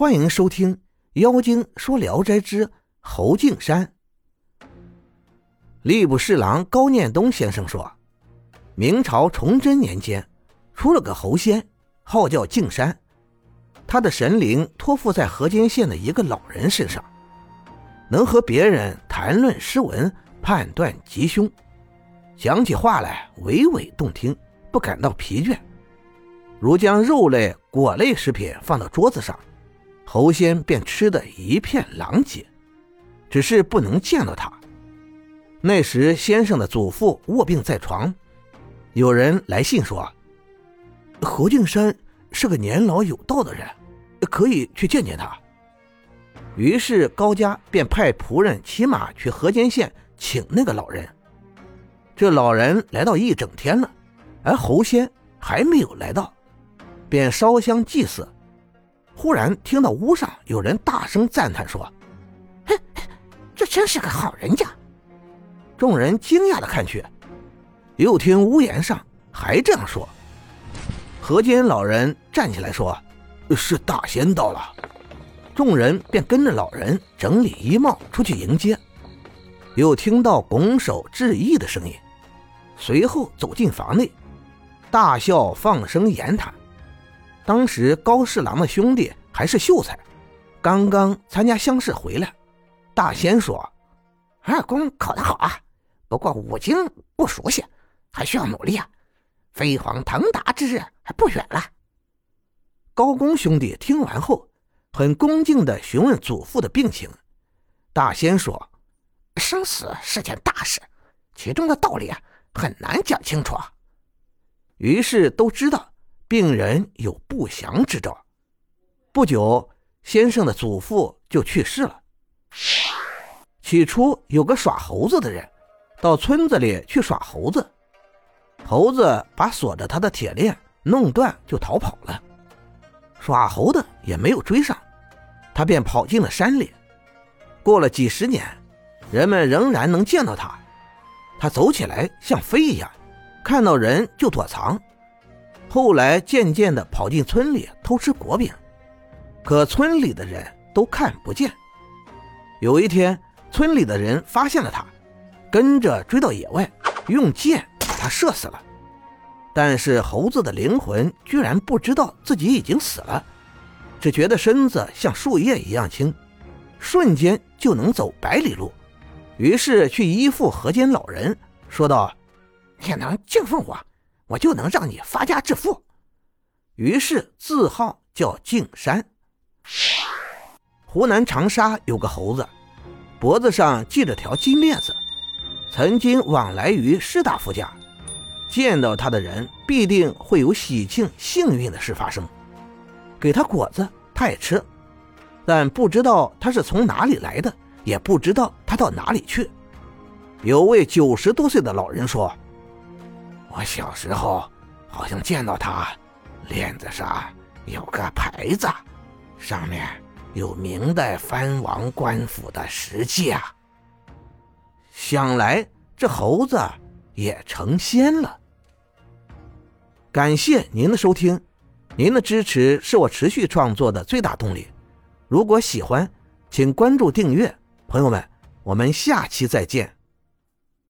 欢迎收听《妖精说聊斋之侯敬山》。吏部侍郎高念东先生说，明朝崇祯年间，出了个侯仙，号叫敬山，他的神灵托付在河间县的一个老人身上，能和别人谈论诗文，判断吉凶，讲起话来娓娓动听，不感到疲倦。如将肉类、果类食品放到桌子上。侯仙便吃得一片狼藉，只是不能见到他。那时先生的祖父卧病在床，有人来信说，侯敬山是个年老有道的人，可以去见见他。于是高家便派仆人骑马去河间县请那个老人。这老人来到一整天了，而侯仙还没有来到，便烧香祭祀。忽然听到屋上有人大声赞叹说：“哼，这真是个好人家。”众人惊讶的看去，又听屋檐上还这样说。河间老人站起来说：“是大仙到了。”众人便跟着老人整理衣帽出去迎接。又听到拱手致意的声音，随后走进房内，大笑放声言谈。当时高侍郎的兄弟还是秀才，刚刚参加乡试回来。大仙说：“二公考得好啊，不过五经不熟悉，还需要努力啊。飞黄腾达之日还不远了。”高公兄弟听完后，很恭敬地询问祖父的病情。大仙说：“生死是件大事，其中的道理啊，很难讲清楚。”于是都知道。病人有不祥之兆，不久，先生的祖父就去世了。起初有个耍猴子的人，到村子里去耍猴子，猴子把锁着他的铁链弄断，就逃跑了。耍猴的也没有追上，他便跑进了山里。过了几十年，人们仍然能见到他，他走起来像飞一样，看到人就躲藏。后来渐渐的跑进村里偷吃果饼，可村里的人都看不见。有一天，村里的人发现了他，跟着追到野外，用箭把他射死了。但是猴子的灵魂居然不知道自己已经死了，只觉得身子像树叶一样轻，瞬间就能走百里路。于是去依附河间老人，说道：“你能敬奉我。”我就能让你发家致富，于是字号叫敬山。湖南长沙有个猴子，脖子上系着条金链子，曾经往来于士大夫家，见到他的人必定会有喜庆幸运的事发生。给他果子，他也吃，但不知道他是从哪里来的，也不知道他到哪里去。有位九十多岁的老人说。我小时候好像见到他链子上有个牌子，上面有明代藩王官府的石记啊。想来这猴子也成仙了。感谢您的收听，您的支持是我持续创作的最大动力。如果喜欢，请关注订阅。朋友们，我们下期再见。